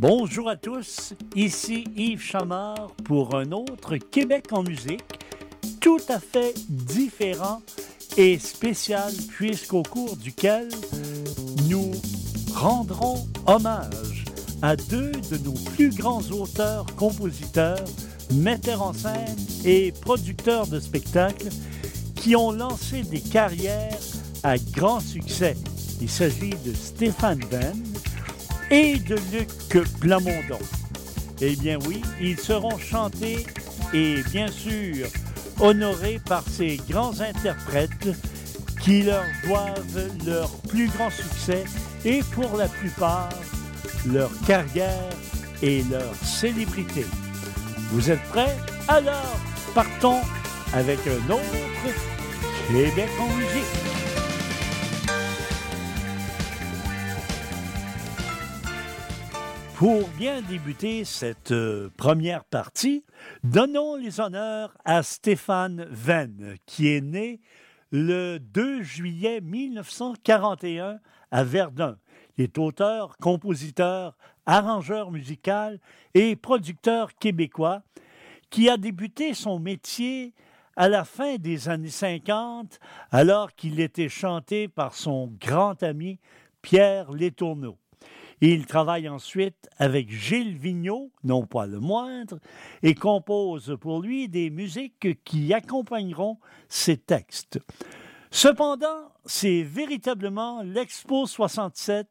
Bonjour à tous, ici Yves Chamard pour un autre Québec en musique, tout à fait différent et spécial puisqu'au cours duquel nous rendrons hommage à deux de nos plus grands auteurs, compositeurs, metteurs en scène et producteurs de spectacles qui ont lancé des carrières à grand succès. Il s'agit de Stéphane Venn et de Luc Plamondon. Eh bien oui, ils seront chantés et bien sûr honorés par ces grands interprètes qui leur doivent leur plus grand succès et pour la plupart leur carrière et leur célébrité. Vous êtes prêts? Alors, partons avec un autre Québec en musique. Pour bien débuter cette euh, première partie, donnons les honneurs à Stéphane Venn, qui est né le 2 juillet 1941 à Verdun. Il est auteur, compositeur, arrangeur musical et producteur québécois qui a débuté son métier à la fin des années 50 alors qu'il était chanté par son grand ami Pierre Letourneau. Il travaille ensuite avec Gilles Vigneault, non pas le moindre, et compose pour lui des musiques qui accompagneront ses textes. Cependant, c'est véritablement l'Expo 67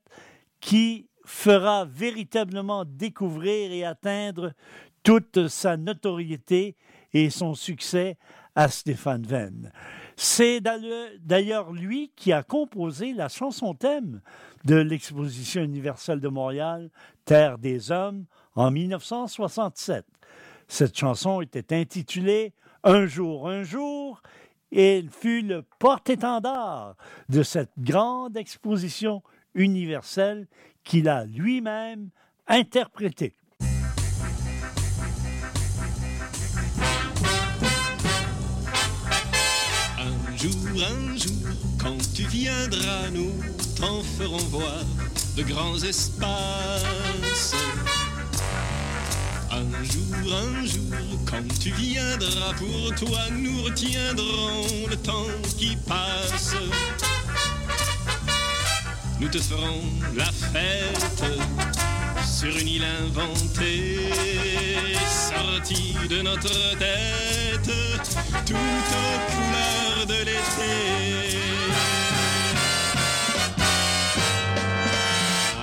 qui fera véritablement découvrir et atteindre toute sa notoriété et son succès à Stéphane Venn. C'est d'ailleurs lui qui a composé la chanson thème de l'exposition universelle de Montréal, Terre des Hommes, en 1967. Cette chanson était intitulée Un jour, un jour, et il fut le porte-étendard de cette grande exposition universelle qu'il a lui-même interprétée. Jour, un jour, quand tu viendras, nous t'en ferons voir de grands espaces. Un jour, un jour, quand tu viendras, pour toi nous retiendrons le temps qui passe. Nous te ferons la fête sur une île inventée, de notre tête, toute couleur de l'été.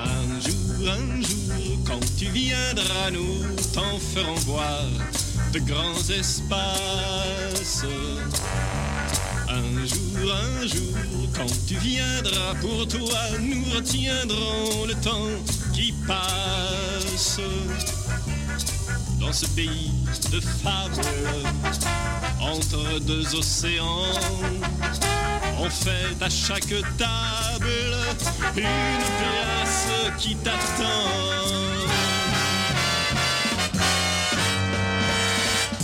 Un jour, un jour, quand tu viendras, nous t'en ferons voir de grands espaces. Un jour, un jour, quand tu viendras, pour toi nous retiendrons le temps qui passe. Dans ce pays de fables, entre deux océans, on fait à chaque table une place qui t'attend.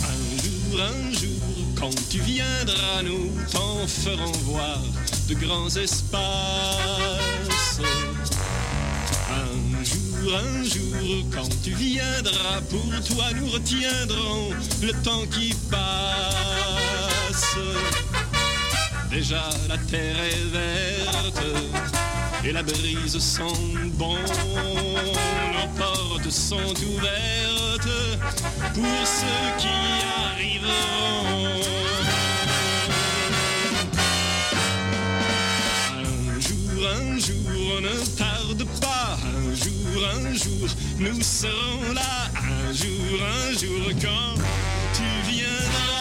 Un jour, un jour, quand tu viendras, nous t'en ferons voir de grands espaces. Un jour, un jour, quand tu viendras, pour toi nous retiendrons le temps qui passe. Déjà la terre est verte et la brise sent bon. Nos portes sont ouvertes pour ceux qui arriveront. Un jour, un jour, ne tarde pas. Un jour, nous serons là. Un jour, un jour, quand tu viendras.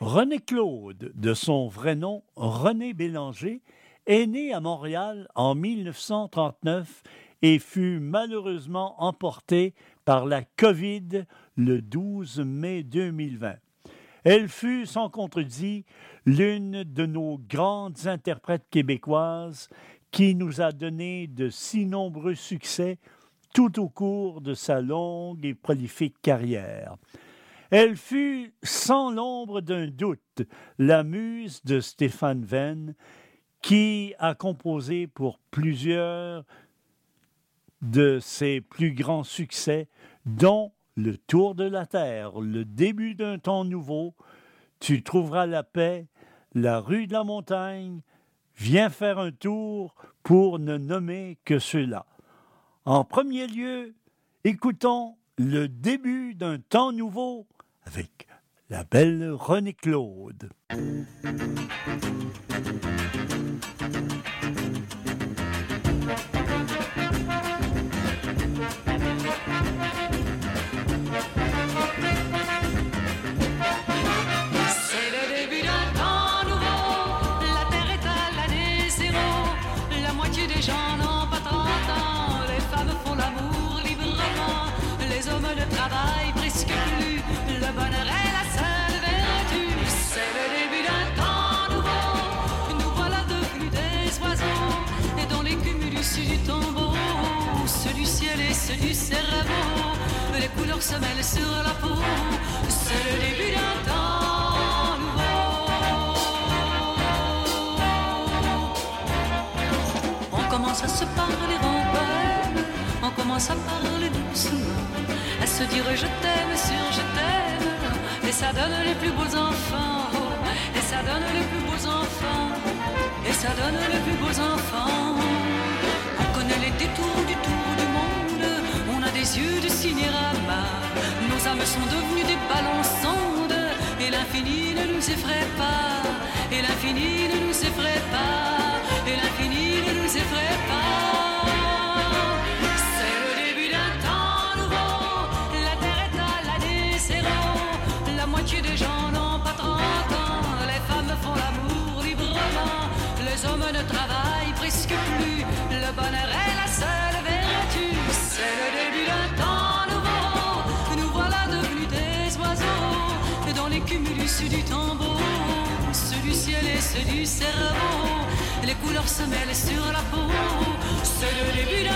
René Claude, de son vrai nom René Bélanger, est né à Montréal en 1939 et fut malheureusement emporté par la COVID le 12 mai 2020. Elle fut, sans contredit, l'une de nos grandes interprètes québécoises qui nous a donné de si nombreux succès tout au cours de sa longue et prolifique carrière. Elle fut sans l'ombre d'un doute la muse de Stéphane Venn, qui a composé pour plusieurs de ses plus grands succès, dont Le Tour de la Terre, le début d'un temps nouveau, Tu trouveras la paix, La rue de la montagne, Viens faire un tour pour ne nommer que ceux-là. En premier lieu, écoutons le début d'un temps nouveau avec la belle René Claude. Du cerveau, les couleurs se mêlent sur la peau, c'est le début d'un temps nouveau. On commence à se parler en poème, on commence à parler doucement, à se dire je t'aime sur je t'aime, et ça donne les plus beaux enfants, et ça donne les plus beaux enfants, et ça donne les plus beaux enfants. On du tour du monde. Des yeux de cinérama. Nos âmes sont devenues des ballons sondes, et l'infini ne nous effraie pas, et l'infini ne nous effraie pas, et l'infini ne nous effraie pas. C'est le début d'un temps nouveau, la terre est à l'année zéro, la moitié des gens n'ont pas 30 ans, les femmes font l'amour librement, les hommes ne travaillent presque plus, le bonheur cumulus du tambour, ceux du ciel et ceux du cerveau, les couleurs se mêlent sur la peau, c'est le début d'un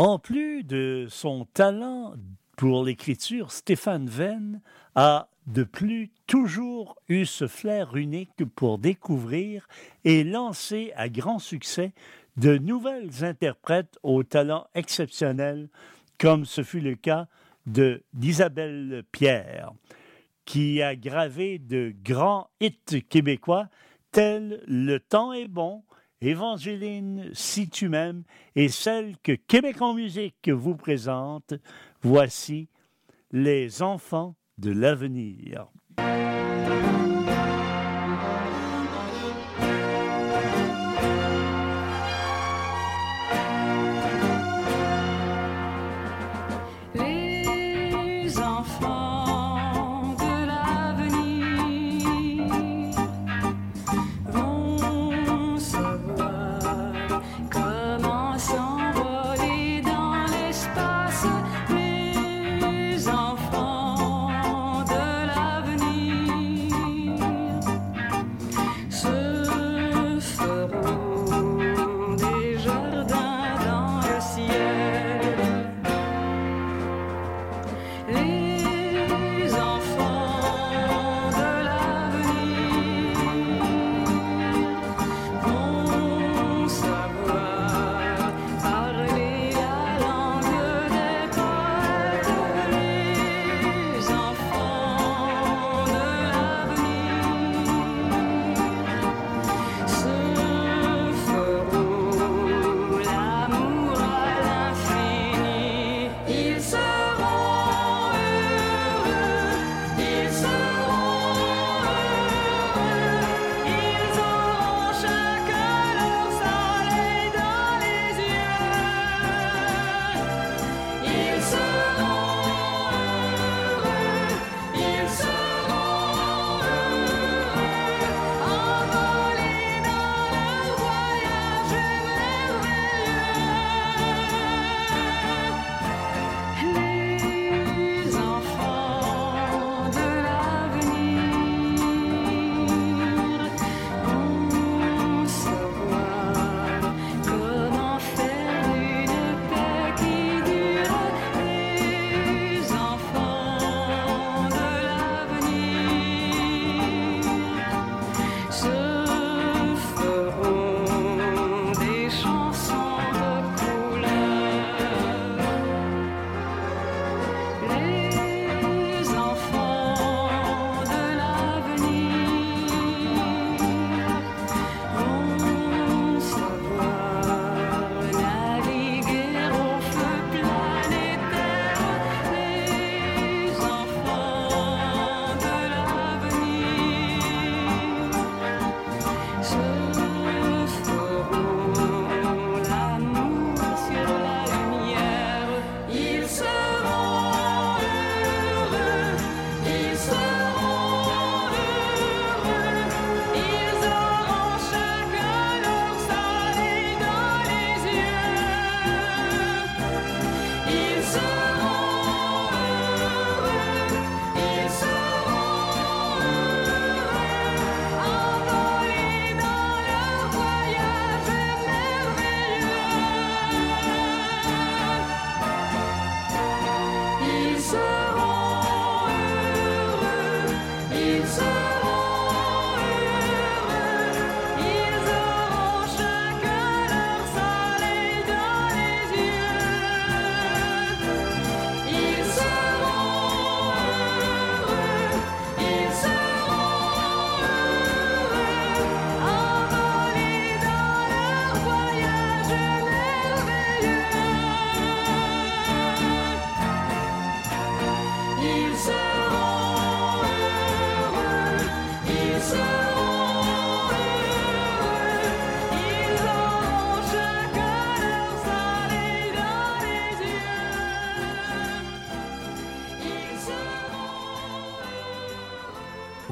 En plus de son talent pour l'écriture, Stéphane Venn a de plus toujours eu ce flair unique pour découvrir et lancer à grand succès de nouvelles interprètes au talent exceptionnel, comme ce fut le cas de d'Isabelle Pierre, qui a gravé de grands hits québécois tels Le temps est bon, Évangéline, si tu m'aimes, et celle que Québec en musique vous présente, voici Les enfants de l'avenir.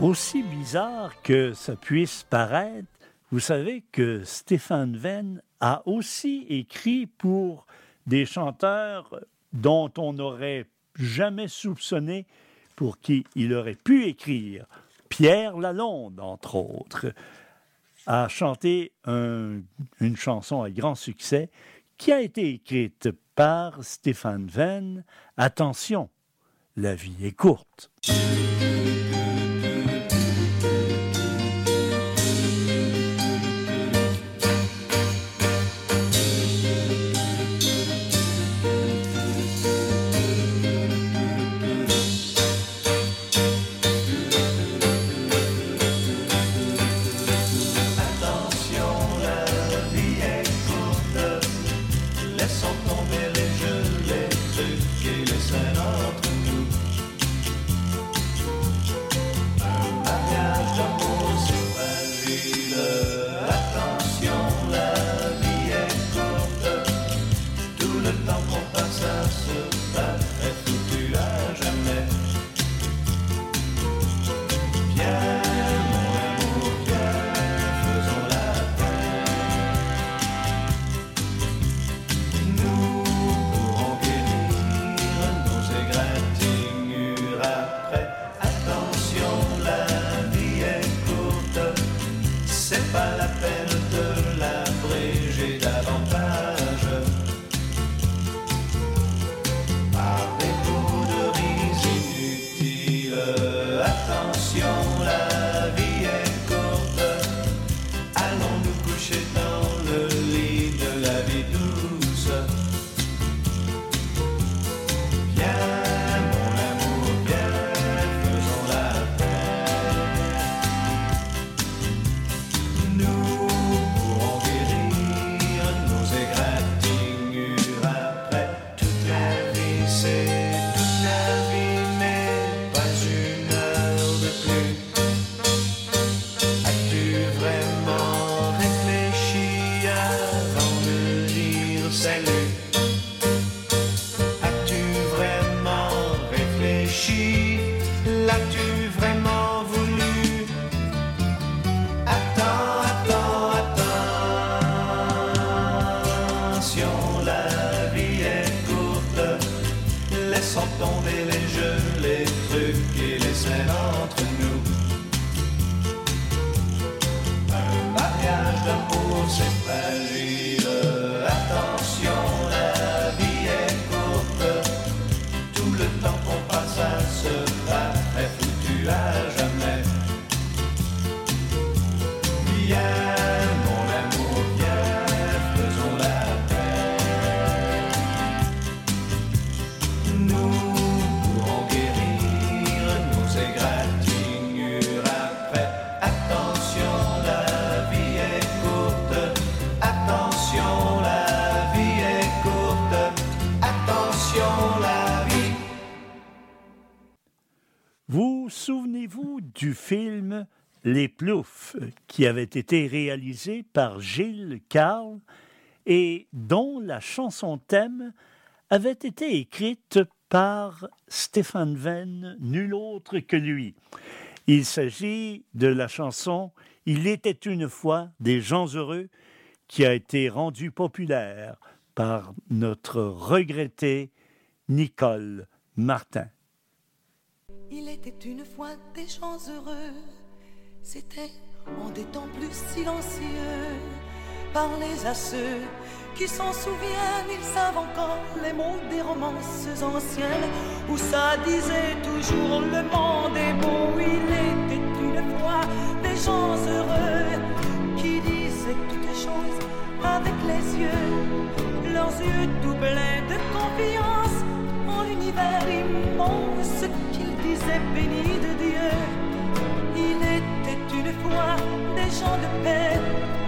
Aussi bizarre que ça puisse paraître, vous savez que Stéphane Venn a aussi écrit pour des chanteurs dont on n'aurait jamais soupçonné pour qui il aurait pu écrire. Pierre Lalonde, entre autres, a chanté une chanson à grand succès qui a été écrite par Stéphane Venn. Attention, la vie est courte. Qui avait été réalisé par Gilles Carle et dont la chanson thème avait été écrite par Stéphane Venn, nul autre que lui. Il s'agit de la chanson Il était une fois des gens heureux qui a été rendue populaire par notre regretté Nicole Martin. Il était une fois des gens heureux, c'était en des temps plus silencieux. Parlez à ceux qui s'en souviennent, ils savent encore les mots des romances anciennes où ça disait toujours le monde est beau. Il était une fois des gens heureux qui disaient toutes choses avec les yeux, leurs yeux tout pleins de confiance en l'univers immense disait béni de Dieu. Des gens de paix,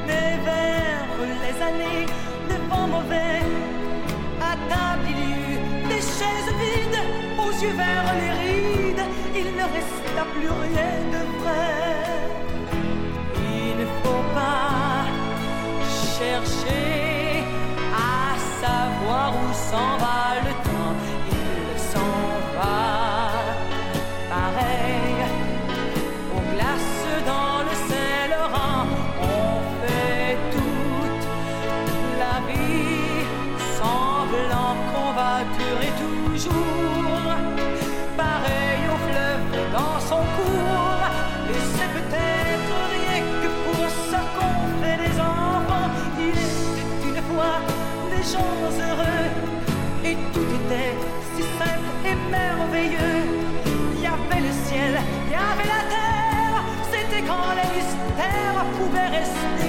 mais vers les années de vent mauvais, à table il y eut des chaises vides, aux yeux vers les rides, il ne resta plus rien de vrai. Il ne faut pas chercher à savoir où s'en va le temps, Il y avait le ciel, il y avait la terre. C'était quand les mystères pouvaient rester.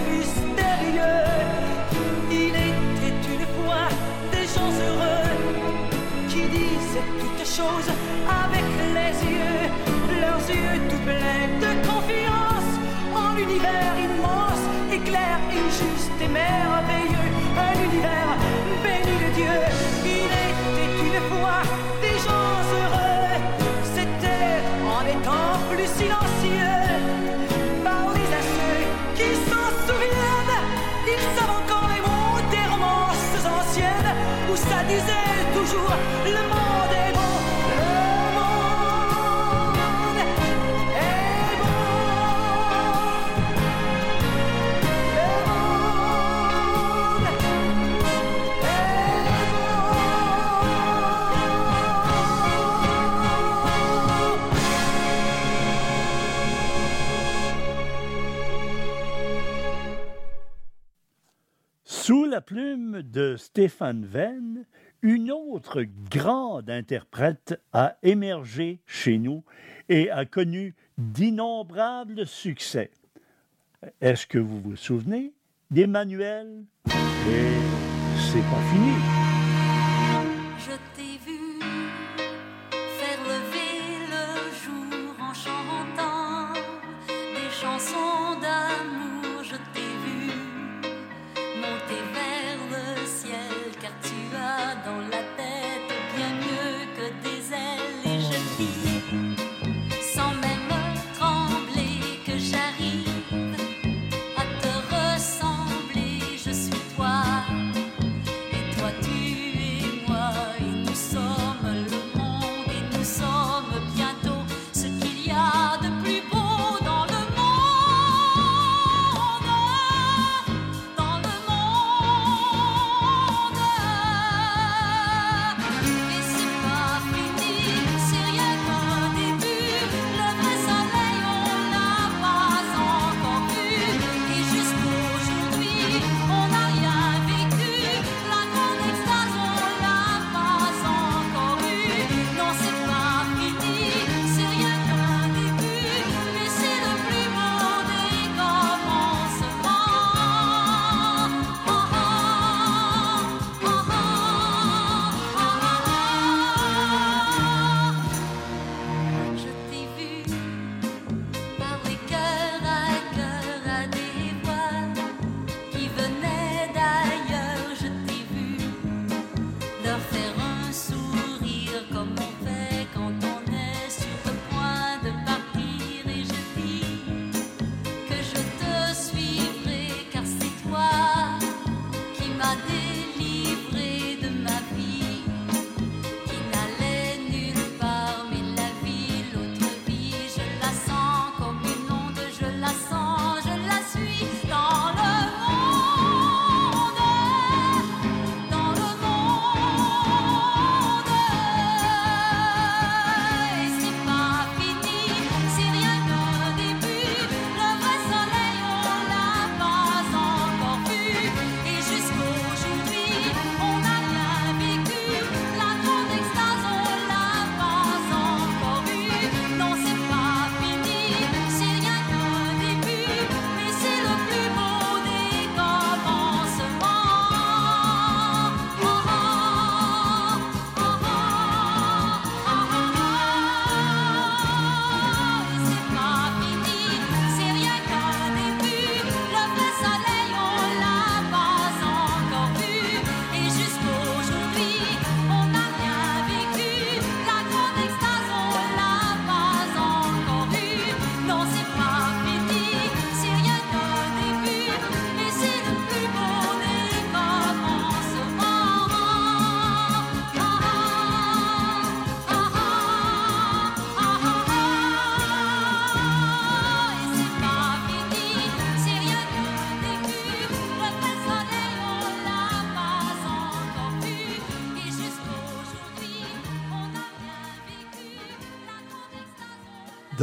de Stéphane Venn, une autre grande interprète a émergé chez nous et a connu d'innombrables succès. Est-ce que vous vous souvenez d'Emmanuel? Et c'est pas fini.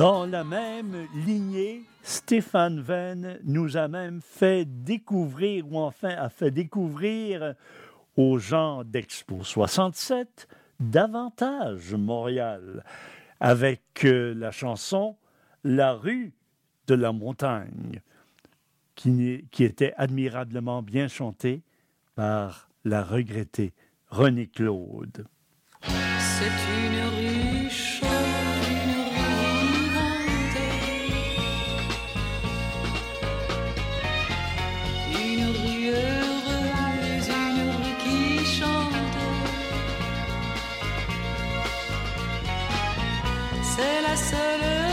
Dans la même lignée, Stéphane Venn nous a même fait découvrir, ou enfin a fait découvrir aux gens d'Expo 67 davantage Montréal, avec euh, la chanson La rue de la montagne, qui, était admirablement bien chantée par la regrettée René Claude. C'est une rue seule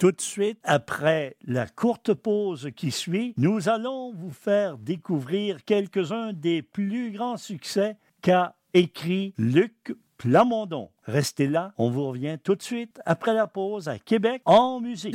Tout de suite, après la courte pause qui suit, nous allons vous faire découvrir quelques-uns des plus grands succès qu'a écrit Luc Plamondon. Restez là, on vous revient tout de suite après la pause à Québec en musique.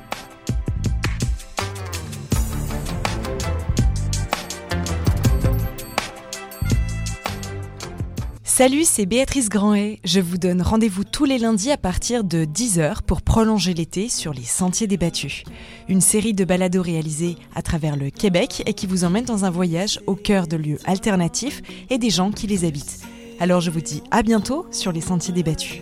Salut, c'est Béatrice Grandet. Je vous donne rendez-vous tous les lundis à partir de 10h pour prolonger l'été sur les Sentiers débattus. Une série de balados réalisés à travers le Québec et qui vous emmène dans un voyage au cœur de lieux alternatifs et des gens qui les habitent. Alors je vous dis à bientôt sur les Sentiers débattus.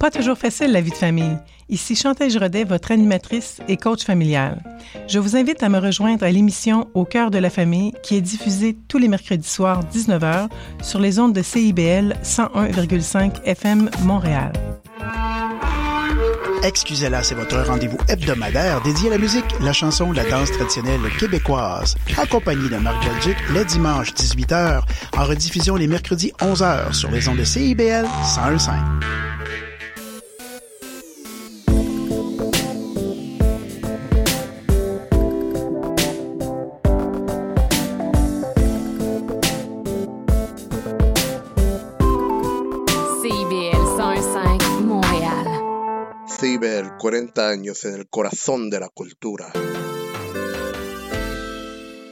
Pas toujours facile la vie de famille. Ici Chantal Rodet, votre animatrice et coach familial. Je vous invite à me rejoindre à l'émission Au cœur de la famille qui est diffusée tous les mercredis soirs 19h sur les ondes de CIBL 101,5 FM Montréal. Excusez-la, c'est votre rendez-vous hebdomadaire dédié à la musique, la chanson, la danse traditionnelle québécoise. Accompagné de Marc Belgique le dimanche 18h, en rediffusion les mercredis 11h sur les ondes de CIBL 101.5. 40 años en el corazón de la cultura.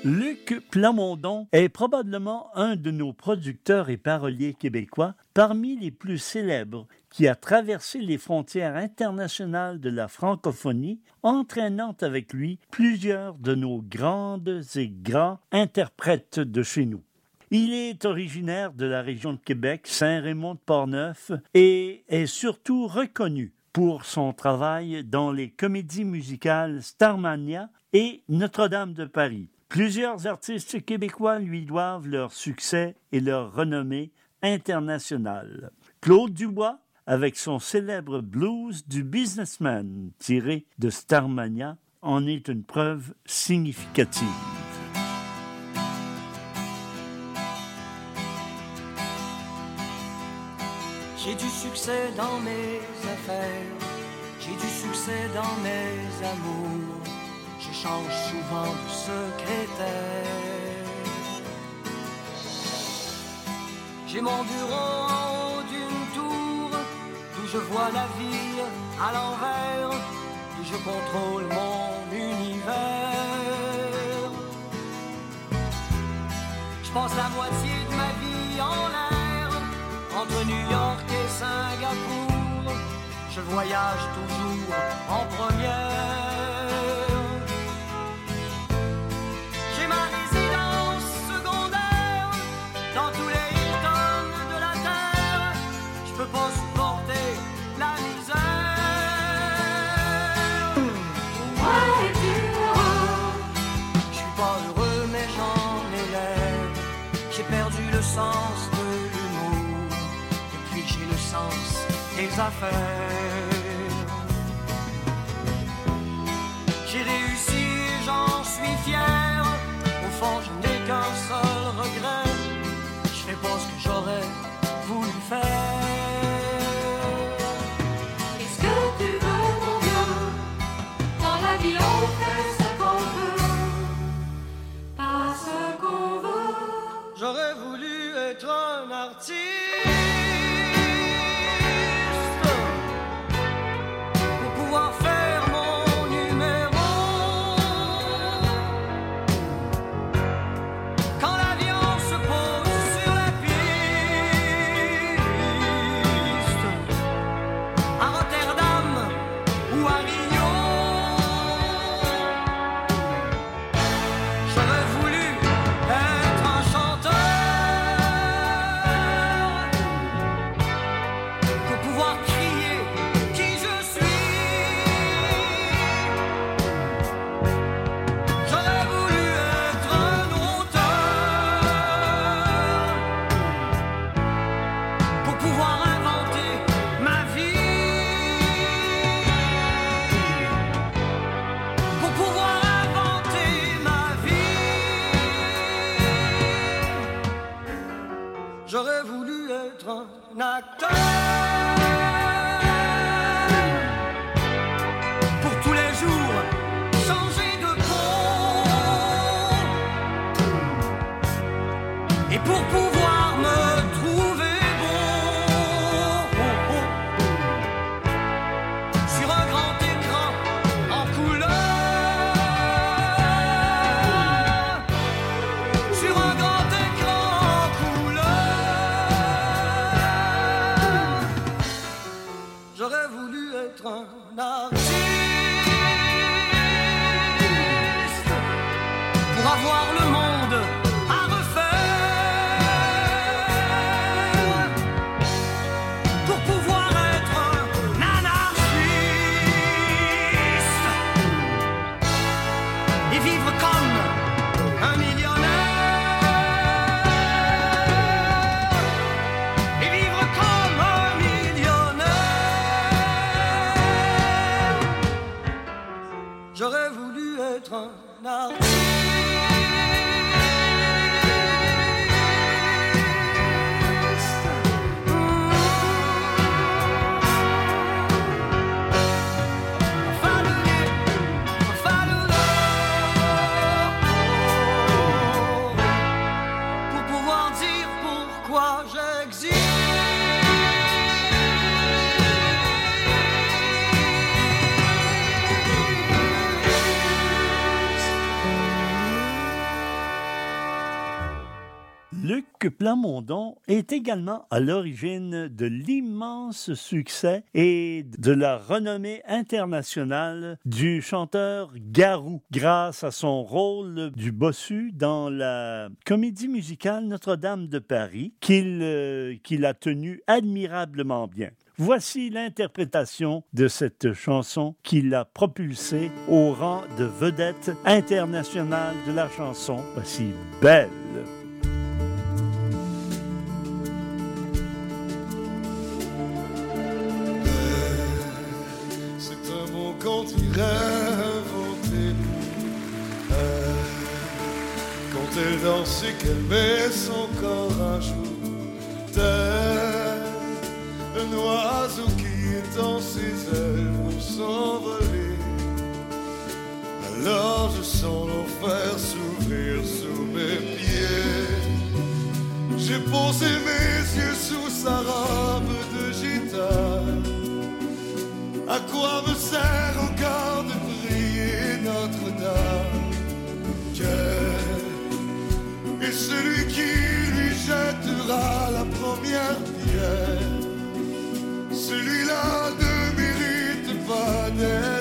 Luc Plamondon est probablement un de nos producteurs et paroliers québécois parmi les plus célèbres qui a traversé les frontières internationales de la francophonie, entraînant avec lui plusieurs de nos grandes et grands interprètes de chez nous. Il est originaire de la région de Québec, Saint-Raymond-de-Portneuf, et est surtout reconnu pour son travail dans les comédies musicales Starmania et Notre-Dame de Paris. Plusieurs artistes québécois lui doivent leur succès et leur renommée internationale. Claude Dubois, avec son célèbre blues du businessman tiré de Starmania, en est une preuve significative. J'ai du succès dans mes affaires, j'ai du succès dans mes amours. Je change souvent de secrétaire. J'ai mon bureau en haut d'une tour, d'où je vois la ville à l'envers, et je contrôle mon univers. Je passe la moitié de ma vie en l'air, entre New Singapour. Je voyage toujours en première. J'ai réussi, j'en suis fier. Plamondon est également à l'origine de l'immense succès et de la renommée internationale du chanteur Garou, grâce à son rôle du bossu dans la comédie musicale Notre-Dame de Paris, qu'il euh, a tenu admirablement bien. Voici l'interprétation de cette chanson qui l'a propulsé au rang de vedette internationale de la chanson. Voici Belle. Quand elle danse et qu'elle met son corps à jour, tel un oiseau qui étend ses ailes pour s'envoler. Alors je sens l'enfer s'ouvrir sous mes pieds. J'ai posé mes yeux sous sa robe de gitane. À quoi me sert Est celui qui lui jettera la première pierre Celui-là ne mérite pas d'être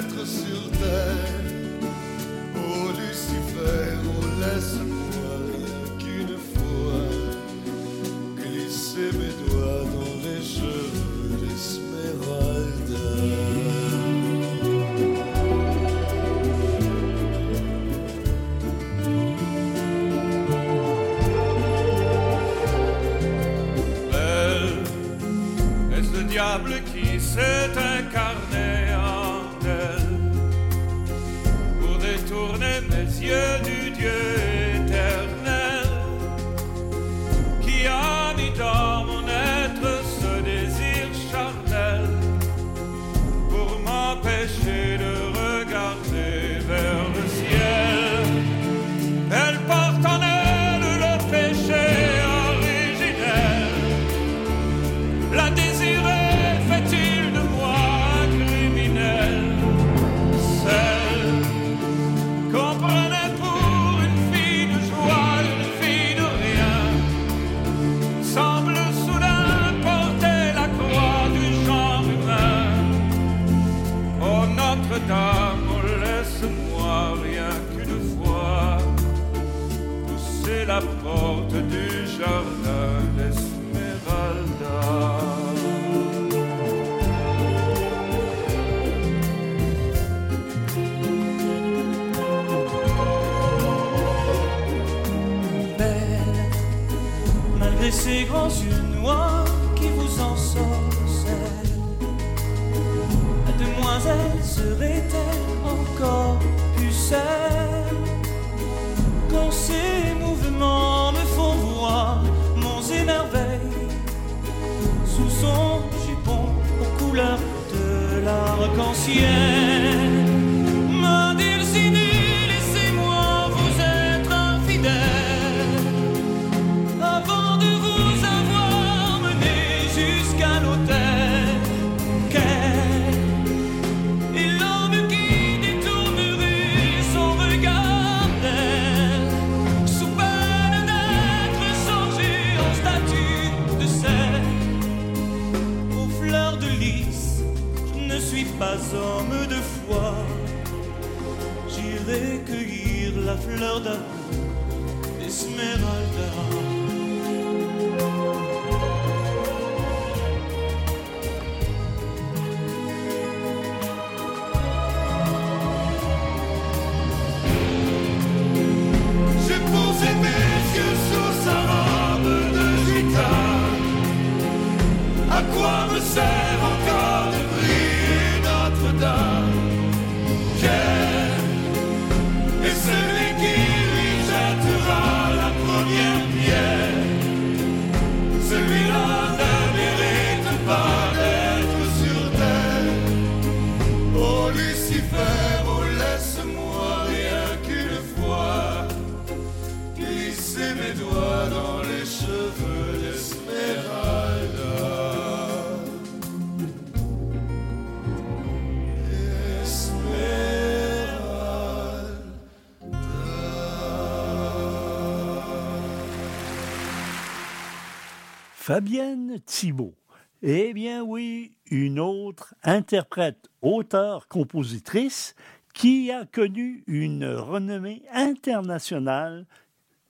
Fabienne Thibault. Eh bien oui, une autre interprète, auteure, compositrice qui a connu une renommée internationale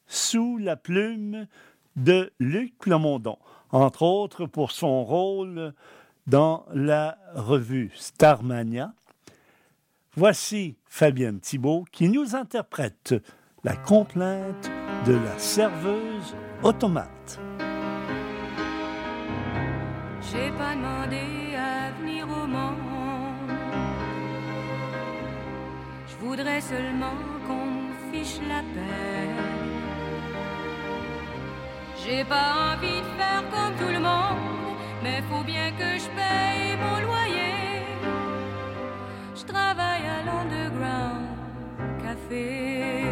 sous la plume de Luc Plamondon, entre autres pour son rôle dans la revue Starmania. Voici Fabienne Thibault qui nous interprète la complainte de la serveuse automate. J'ai pas demandé à venir au monde. Je voudrais seulement qu'on fiche la paix. J'ai pas envie de faire comme tout le monde, mais faut bien que je paye mon loyer. Je travaille à l'underground café.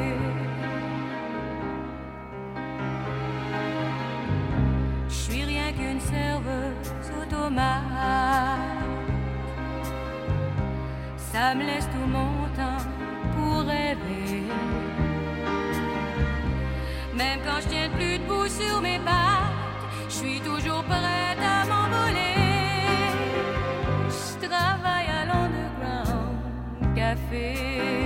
Ça me laisse tout mon temps pour rêver. Même quand je tiens plus debout sur mes pattes, je suis toujours prête à m'envoler. Je travaille à l'underground café.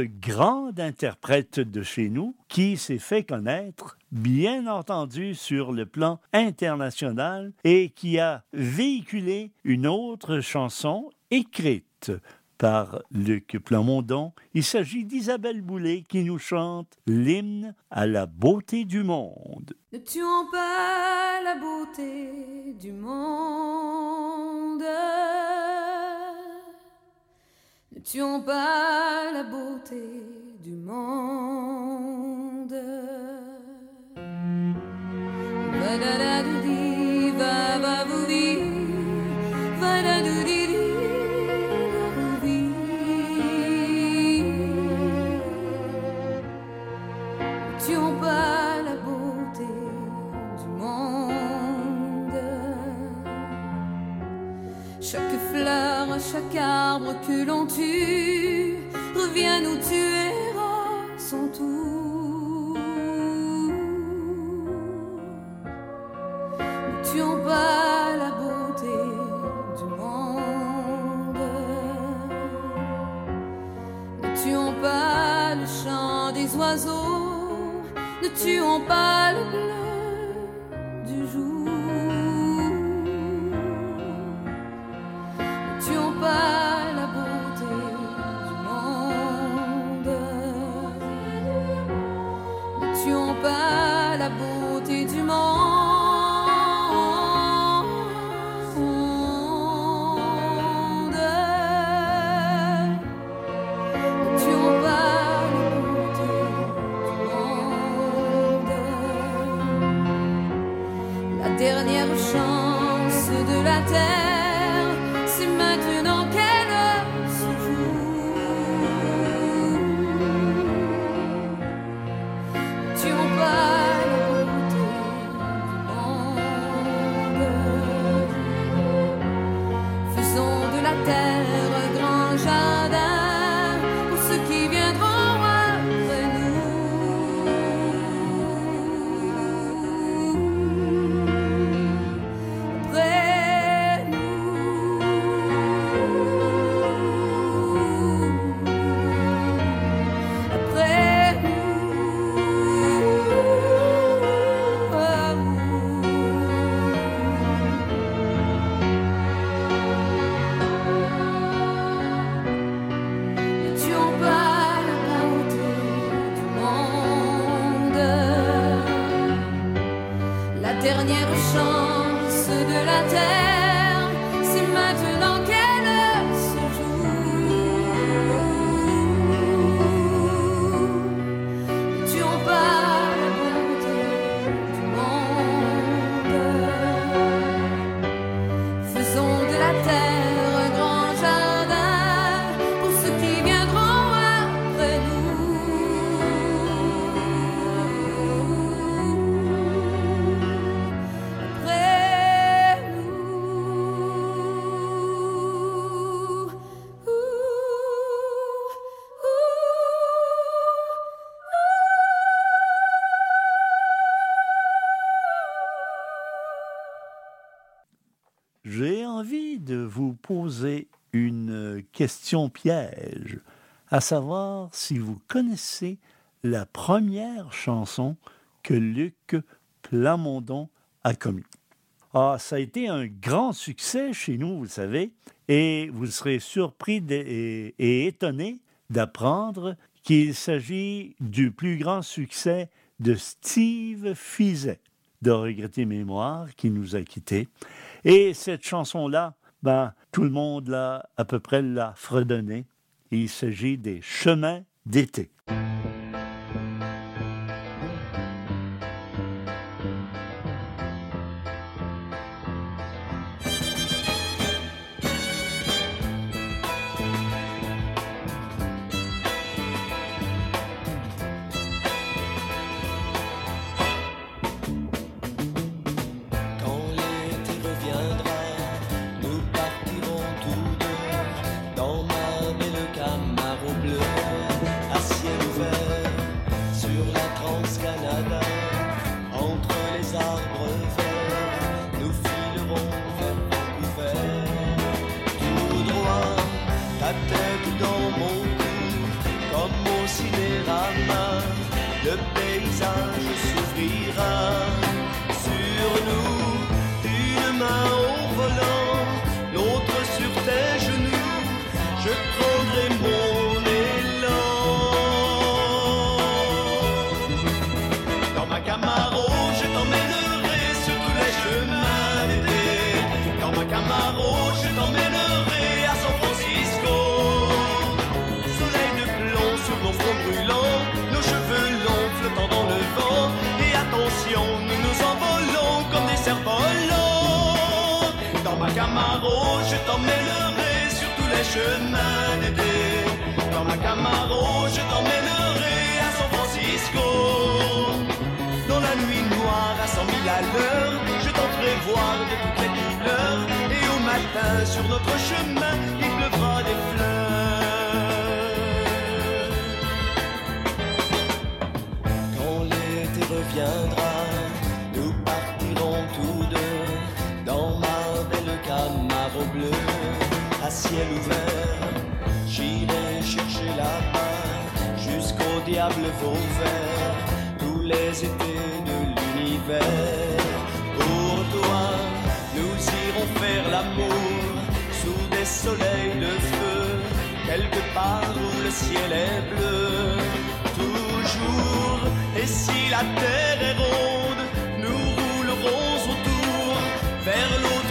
grande interprète de chez nous qui s'est fait connaître, bien entendu, sur le plan international et qui a véhiculé une autre chanson écrite par Luc Plamondon. Il s'agit d'Isabelle Boulay qui nous chante l'hymne à la beauté du monde. Ne tuons pas la beauté du monde. Tu tuons pas la beauté du monde. Une question piège, à savoir si vous connaissez la première chanson que Luc Plamondon a commis. Ah, ça a été un grand succès chez nous, vous le savez, et vous serez surpris et, et étonné d'apprendre qu'il s'agit du plus grand succès de Steve Fizet, de Regretter Mémoire, qui nous a quittés. Et cette chanson-là, ben, tout le monde l'a à peu près l'a fredonné. Il s'agit des chemins d'été. Tous les étés de l'univers. Pour toi, nous irons faire l'amour sous des soleils de feu, quelque part où le ciel est bleu. Toujours, et si la terre est ronde, nous roulerons autour vers l'autre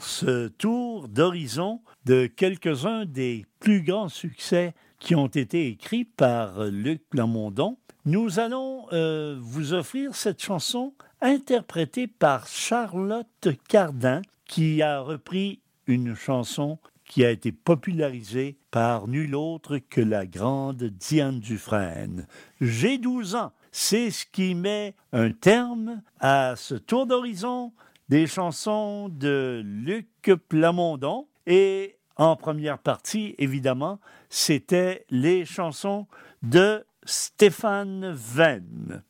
ce tour d'horizon de quelques-uns des plus grands succès qui ont été écrits par Luc Plamondon, nous allons euh, vous offrir cette chanson interprétée par Charlotte Cardin, qui a repris une chanson qui a été popularisée par nul autre que la grande Diane Dufresne. J'ai 12 ans. C'est ce qui met un terme à ce tour d'horizon des chansons de Luc Plamondon. Et en première partie, évidemment, c'était les chansons de Stéphane Venn.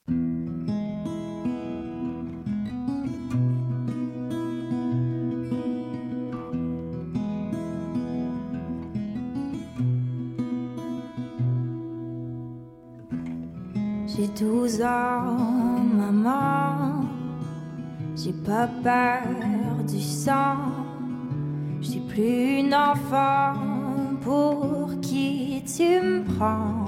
J'ai 12 ans, maman. J'ai pas peur du sang. Je suis plus une enfant pour qui tu me prends.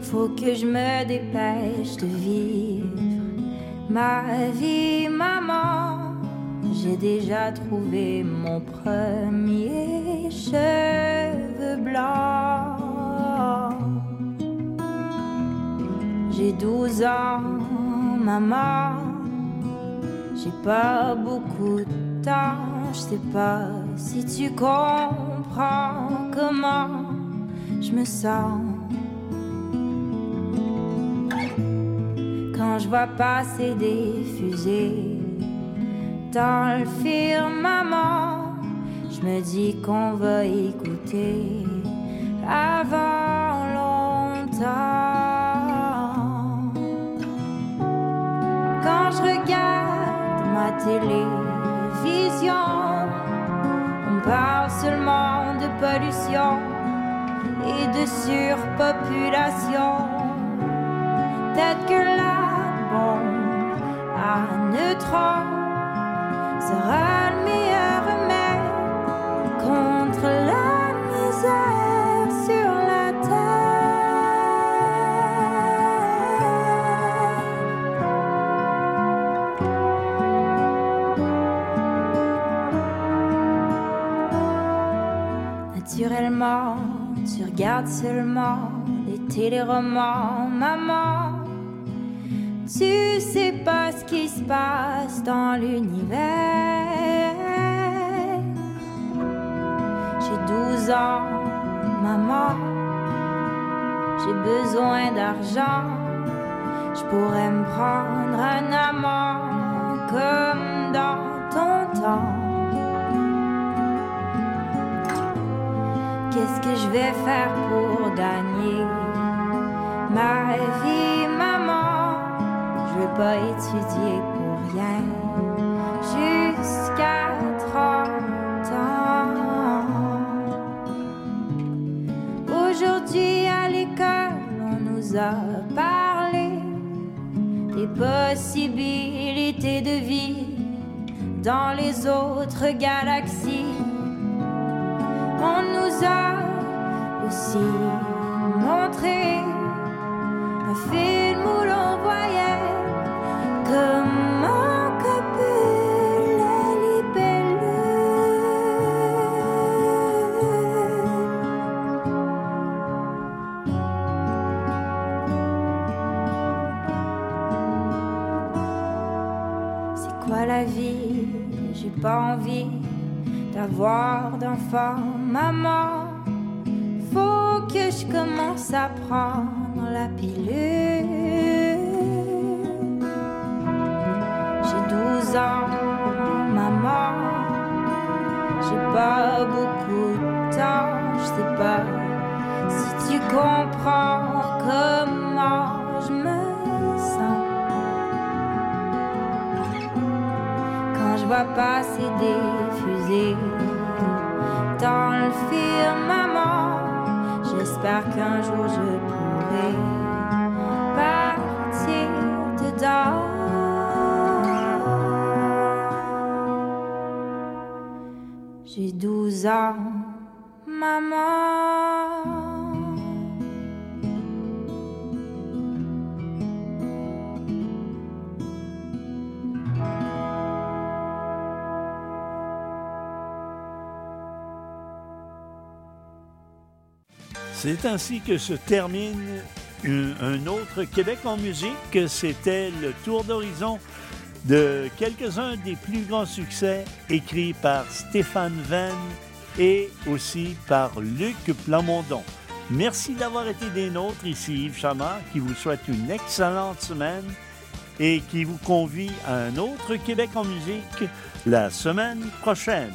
Faut que je me dépêche de vivre ma vie, maman. J'ai déjà trouvé mon premier cheveu blanc. J'ai 12 ans, maman. J'ai pas beaucoup de temps. Je sais pas si tu comprends comment je me sens. Quand je vois passer des fusées dans le firmament, je me dis qu'on va écouter avant longtemps. Télévision, on parle seulement de pollution et de surpopulation. Peut-être que la bombe à neutrons sera tu regardes seulement les téléromans, maman. Tu sais pas ce qui se passe dans l'univers. J'ai 12 ans, maman. J'ai besoin d'argent. Je pourrais me prendre un amant comme dans ton temps. Qu'est-ce que je vais faire pour gagner ma vie, maman? Je veux pas étudier pour rien jusqu'à 30 ans. Aujourd'hui à l'école, on nous a parlé des possibilités de vie dans les autres galaxies. On nous a aussi montré un film où l'on voyait comment copulent les libellules. C'est quoi la vie? J'ai pas envie d'avoir d'enfant, maman. Faut que je commence à prendre la pilule. J'ai 12 ans, maman. J'ai pas beaucoup de temps, je sais pas si tu comprends comment je me sens. Quand je vois passer des dans le firmament, j'espère qu'un jour je pourrai C'est ainsi que se termine un, autre Québec en musique. C'était le tour d'horizon de quelques-uns des plus grands succès écrits par Stéphane Venn et aussi par Luc Plamondon. Merci d'avoir été des nôtres. Ici Yves Chamard qui vous souhaite une excellente semaine et qui vous convie à un autre Québec en musique la semaine prochaine.